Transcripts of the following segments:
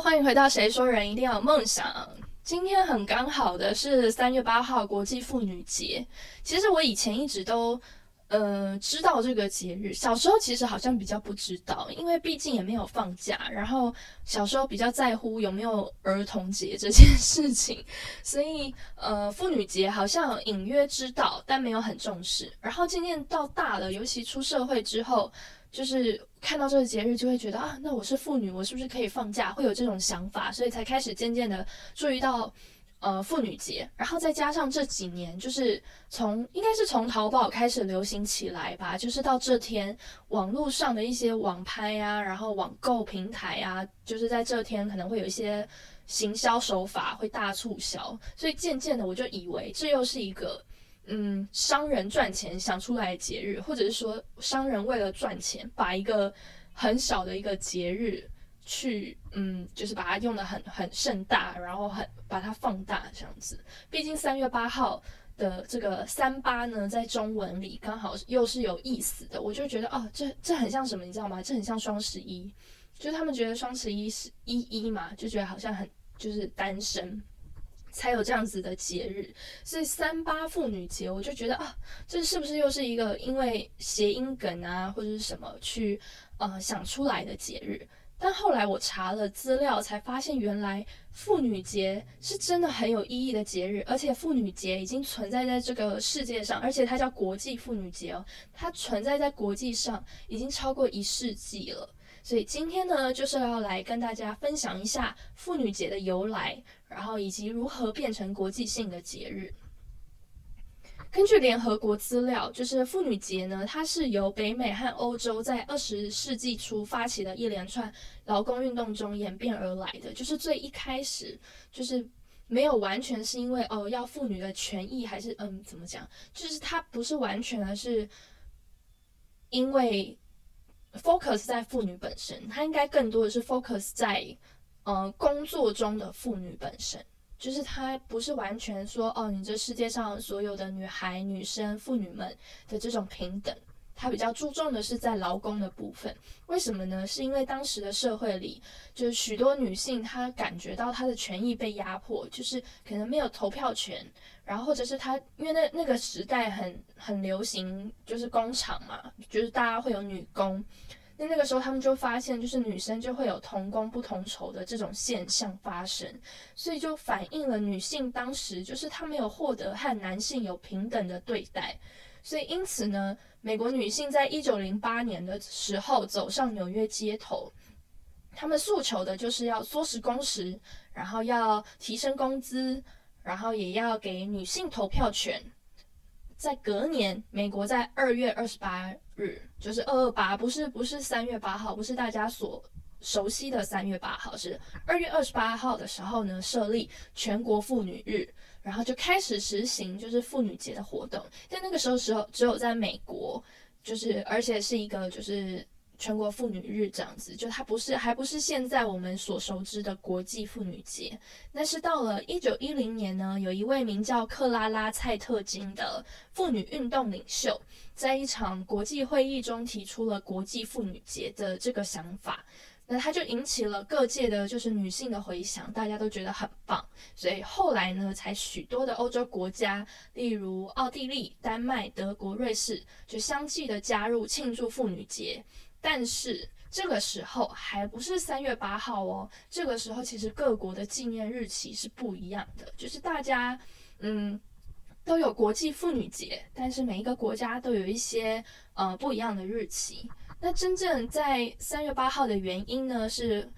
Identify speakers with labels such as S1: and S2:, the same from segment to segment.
S1: 欢迎回到谁说人一定要有梦想。今天很刚好的是三月八号国际妇女节。其实我以前一直都呃知道这个节日，小时候其实好像比较不知道，因为毕竟也没有放假。然后小时候比较在乎有没有儿童节这件事情，所以呃妇女节好像隐约知道，但没有很重视。然后渐渐到大了，尤其出社会之后。就是看到这个节日，就会觉得啊，那我是妇女，我是不是可以放假？会有这种想法，所以才开始渐渐的注意到，呃，妇女节。然后再加上这几年，就是从应该是从淘宝开始流行起来吧，就是到这天，网络上的一些网拍呀，然后网购平台呀，就是在这天可能会有一些行销手法会大促销，所以渐渐的我就以为这又是一个。嗯，商人赚钱想出来的节日，或者是说商人为了赚钱，把一个很小的一个节日去，嗯，就是把它用的很很盛大，然后很把它放大这样子。毕竟三月八号的这个三八呢，在中文里刚好又是有意思的，我就觉得哦，这这很像什么，你知道吗？这很像双十一，就是他们觉得双十一是一一嘛，就觉得好像很就是单身。才有这样子的节日，所以三八妇女节，我就觉得啊，这是不是又是一个因为谐音梗啊，或者是什么去呃想出来的节日？但后来我查了资料，才发现原来妇女节是真的很有意义的节日，而且妇女节已经存在在这个世界上，而且它叫国际妇女节哦，它存在在国际上已经超过一世纪了。所以今天呢，就是要来跟大家分享一下妇女节的由来，然后以及如何变成国际性的节日。根据联合国资料，就是妇女节呢，它是由北美和欧洲在二十世纪初发起的一连串劳工运动中演变而来的。就是最一开始，就是没有完全是因为哦要妇女的权益，还是嗯怎么讲，就是它不是完全的是因为。Focus 在妇女本身，它应该更多的是 focus 在呃工作中的妇女本身，就是它不是完全说哦，你这世界上所有的女孩、女生、妇女们的这种平等，他比较注重的是在劳工的部分。为什么呢？是因为当时的社会里，就是许多女性她感觉到她的权益被压迫，就是可能没有投票权。然后或者是她，因为那那个时代很很流行，就是工厂嘛，就是大家会有女工。那那个时候他们就发现，就是女生就会有同工不同酬的这种现象发生，所以就反映了女性当时就是她没有获得和男性有平等的对待。所以因此呢，美国女性在一九零八年的时候走上纽约街头，她们诉求的就是要缩时工时，然后要提升工资。然后也要给女性投票权。在隔年，美国在二月二十八日，就是二二八，不是不是三月八号，不是大家所熟悉的三月八号，是二月二十八号的时候呢，设立全国妇女日，然后就开始实行就是妇女节的活动。但那个时候时候只有在美国，就是而且是一个就是。全国妇女日这样子，就它不是，还不是现在我们所熟知的国际妇女节。那是到了一九一零年呢，有一位名叫克拉拉·蔡特金的妇女运动领袖，在一场国际会议中提出了国际妇女节的这个想法。那它就引起了各界的，就是女性的回响，大家都觉得很棒。所以后来呢，才许多的欧洲国家，例如奥地利、丹麦、德国、瑞士，就相继的加入庆祝妇女节。但是这个时候还不是三月八号哦，这个时候其实各国的纪念日期是不一样的，就是大家嗯都有国际妇女节，但是每一个国家都有一些呃不一样的日期。那真正在三月八号的原因呢是。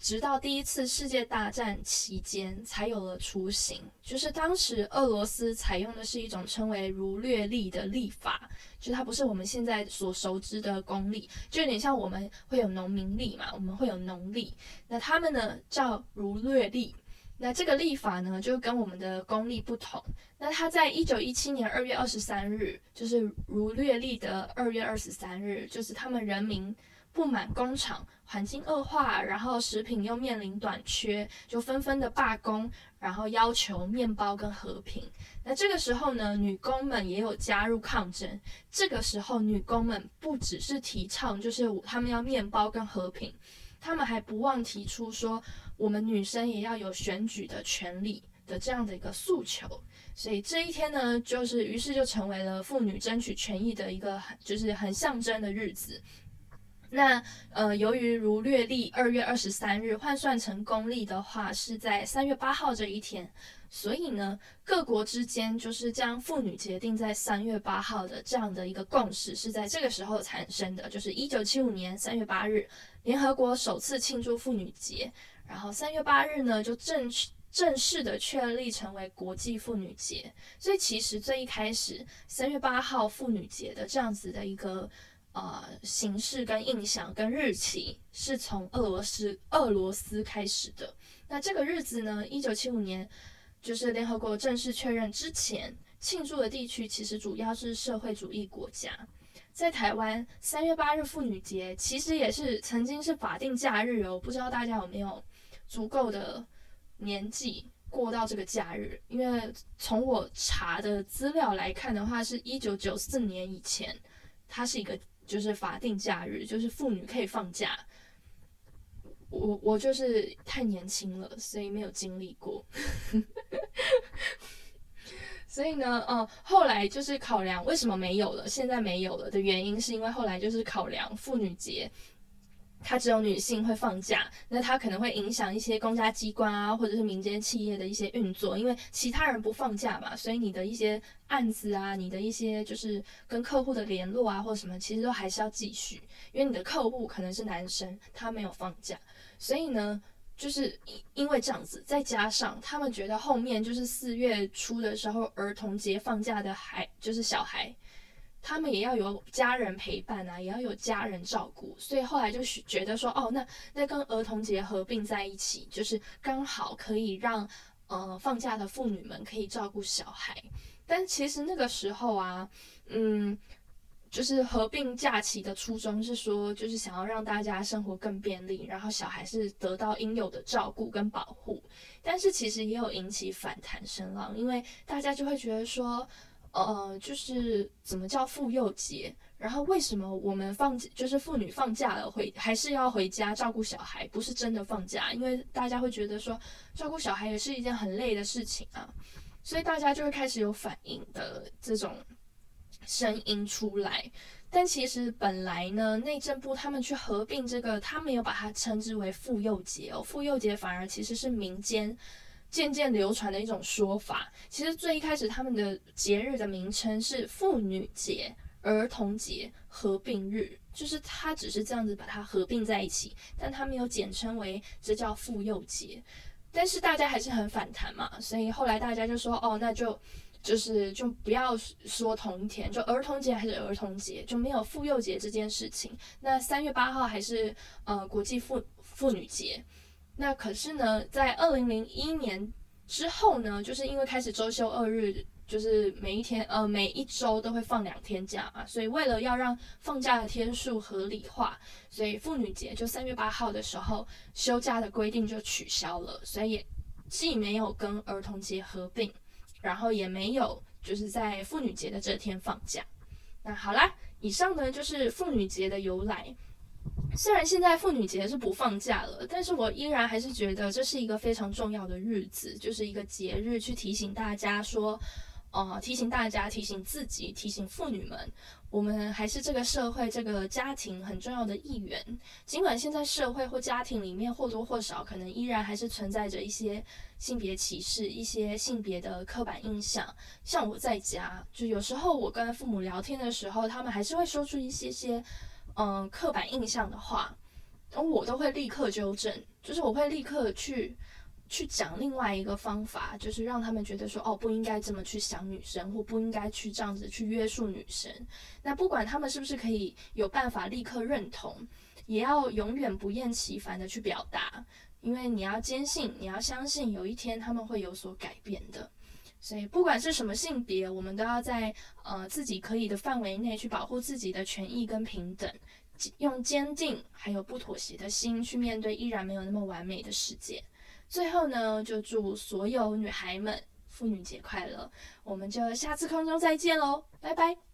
S1: 直到第一次世界大战期间，才有了雏形。就是当时俄罗斯采用的是一种称为儒略历的历法，就它不是我们现在所熟知的公历，就有点像我们会有农民历嘛，我们会有农历。那他们呢叫儒略历。那这个历法呢，就跟我们的公历不同。那它在一九一七年二月二十三日，就是儒略历的二月二十三日，就是他们人民。不满工厂环境恶化，然后食品又面临短缺，就纷纷的罢工，然后要求面包跟和平。那这个时候呢，女工们也有加入抗争。这个时候，女工们不只是提倡，就是他们要面包跟和平，他们还不忘提出说，我们女生也要有选举的权利的这样的一个诉求。所以这一天呢，就是于是就成为了妇女争取权益的一个很就是很象征的日子。那呃，由于如略历二月二十三日换算成公历的话，是在三月八号这一天，所以呢，各国之间就是将妇女节定在三月八号的这样的一个共识是在这个时候产生的，就是一九七五年三月八日，联合国首次庆祝妇女节，然后三月八日呢就正正式的确立成为国际妇女节。所以其实最一开始三月八号妇女节的这样子的一个。呃，形式跟印象跟日期是从俄罗斯俄罗斯开始的。那这个日子呢，一九七五年，就是联合国正式确认之前，庆祝的地区其实主要是社会主义国家。在台湾，三月八日妇女节其实也是曾经是法定假日哦。不知道大家有没有足够的年纪过到这个假日？因为从我查的资料来看的话，是一九九四年以前，它是一个。就是法定假日，就是妇女可以放假。我我就是太年轻了，所以没有经历过。所以呢，嗯，后来就是考量为什么没有了，现在没有了的原因，是因为后来就是考量妇女节。它只有女性会放假，那它可能会影响一些公家机关啊，或者是民间企业的一些运作，因为其他人不放假嘛，所以你的一些案子啊，你的一些就是跟客户的联络啊，或者什么，其实都还是要继续，因为你的客户可能是男生，他没有放假，所以呢，就是因因为这样子，再加上他们觉得后面就是四月初的时候儿童节放假的孩，就是小孩。他们也要有家人陪伴啊，也要有家人照顾，所以后来就觉得说，哦，那那跟儿童节合并在一起，就是刚好可以让呃放假的妇女们可以照顾小孩。但其实那个时候啊，嗯，就是合并假期的初衷是说，就是想要让大家生活更便利，然后小孩是得到应有的照顾跟保护。但是其实也有引起反弹声浪，因为大家就会觉得说。呃，就是怎么叫妇幼节？然后为什么我们放就是妇女放假了回还是要回家照顾小孩？不是真的放假，因为大家会觉得说照顾小孩也是一件很累的事情啊，所以大家就会开始有反应的这种声音出来。但其实本来呢，内政部他们去合并这个，他没有把它称之为妇幼节哦，妇幼节反而其实是民间。渐渐流传的一种说法，其实最一开始他们的节日的名称是妇女节、儿童节合并日，就是他只是这样子把它合并在一起，但他没有简称为这叫妇幼节。但是大家还是很反弹嘛，所以后来大家就说，哦，那就就是就不要说同一天，就儿童节还是儿童节，就没有妇幼节这件事情。那三月八号还是呃国际妇妇女节。那可是呢，在二零零一年之后呢，就是因为开始周休二日，就是每一天呃每一周都会放两天假嘛，所以为了要让放假的天数合理化，所以妇女节就三月八号的时候休假的规定就取消了，所以既没有跟儿童节合并，然后也没有就是在妇女节的这天放假。那好啦，以上呢就是妇女节的由来。虽然现在妇女节是不放假了，但是我依然还是觉得这是一个非常重要的日子，就是一个节日，去提醒大家说，呃，提醒大家，提醒自己，提醒妇女们，我们还是这个社会、这个家庭很重要的一员。尽管现在社会或家庭里面或多或少可能依然还是存在着一些性别歧视、一些性别的刻板印象。像我在家，就有时候我跟父母聊天的时候，他们还是会说出一些些。嗯，刻板印象的话，我都会立刻纠正，就是我会立刻去去讲另外一个方法，就是让他们觉得说，哦，不应该这么去想女生，或不应该去这样子去约束女生。那不管他们是不是可以有办法立刻认同，也要永远不厌其烦的去表达，因为你要坚信，你要相信，有一天他们会有所改变的。所以，不管是什么性别，我们都要在呃自己可以的范围内去保护自己的权益跟平等，用坚定还有不妥协的心去面对依然没有那么完美的世界。最后呢，就祝所有女孩们妇女节快乐！我们就下次空中再见喽，拜拜。